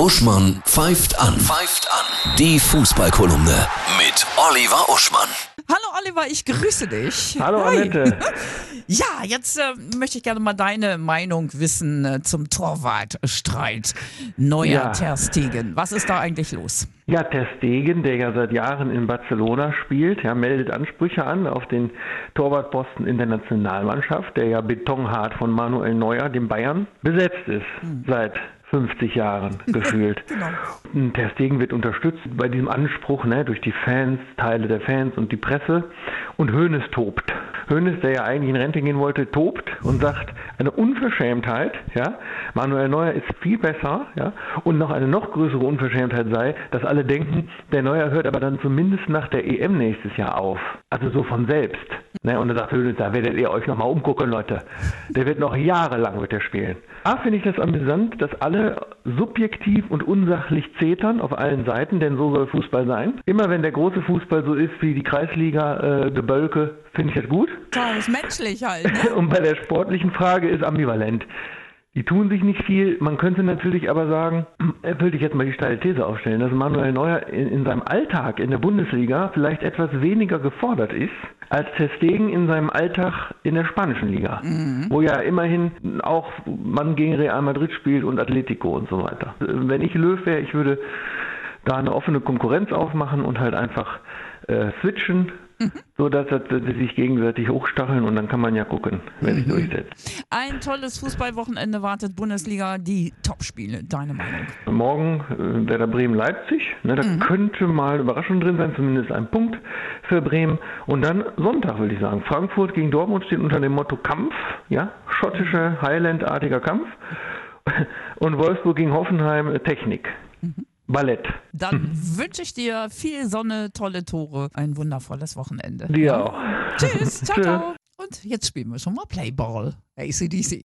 Uschmann pfeift an. Pfeift an. Die Fußballkolumne mit Oliver Uschmann. Hallo Oliver, ich grüße dich. Hallo Hi. Annette. Ja, jetzt äh, möchte ich gerne mal deine Meinung wissen äh, zum Torwartstreit Neuer Ja. Ter Stegen. Was ist da eigentlich los? Ja, Ter Stegen, der ja seit Jahren in Barcelona spielt, ja, meldet Ansprüche an auf den Torwartposten in der Nationalmannschaft, der ja betonhart von Manuel Neuer, dem Bayern, besetzt ist seit 50 Jahren gefühlt. Genau. Und Ter Stegen wird unterstützt bei diesem Anspruch ne, durch die Fans, Teile der Fans und die Presse. Und Hoeneß tobt. Hoeneß, der ja eigentlich in Rente gehen wollte, tobt und sagt, eine Unverschämtheit, ja, Manuel Neuer ist viel besser, ja, und noch eine noch größere Unverschämtheit sei, dass alle denken, der Neuer hört aber dann zumindest nach der EM nächstes Jahr auf. Also so von selbst. Ne, und da sagt Hoeneß, da werdet ihr euch nochmal umgucken, Leute. Der wird noch jahrelang wird er spielen. A, finde ich das amüsant, dass alle subjektiv und unsachlich zetern auf allen Seiten, denn so soll Fußball sein. Immer wenn der große Fußball so ist wie die Kreisliga äh, finde ich das gut. Klar, ist menschlich halt. Ne? Und bei der sportlichen Frage ist ambivalent. Die tun sich nicht viel. Man könnte natürlich aber sagen, würde ich jetzt mal die steile These aufstellen, dass Manuel Neuer in, in seinem Alltag in der Bundesliga vielleicht etwas weniger gefordert ist als Ter Stegen in seinem Alltag in der spanischen Liga, wo ja immerhin auch man gegen Real Madrid spielt und Atletico und so weiter. Wenn ich Löw wäre, ich würde da eine offene Konkurrenz aufmachen und halt einfach äh, switchen, so dass, sie sich gegenseitig hochstacheln und dann kann man ja gucken, wer sich durchsetzt. Ein tolles Fußballwochenende wartet Bundesliga, die Topspiele. Deine Meinung? Morgen äh, Werder Bremen-Leipzig, ne, da könnte mal Überraschung drin sein, zumindest ein Punkt für Bremen. Und dann Sonntag, würde ich sagen. Frankfurt gegen Dortmund steht unter dem Motto Kampf, ja, schottische Highland-artiger Kampf. Und Wolfsburg gegen Hoffenheim äh, Technik. Ballett. Dann wünsche ich dir viel Sonne, tolle Tore, ein wundervolles Wochenende. Dir auch. Tschüss, ciao, Tschüss. ciao. Und jetzt spielen wir schon mal Playball. ACDC.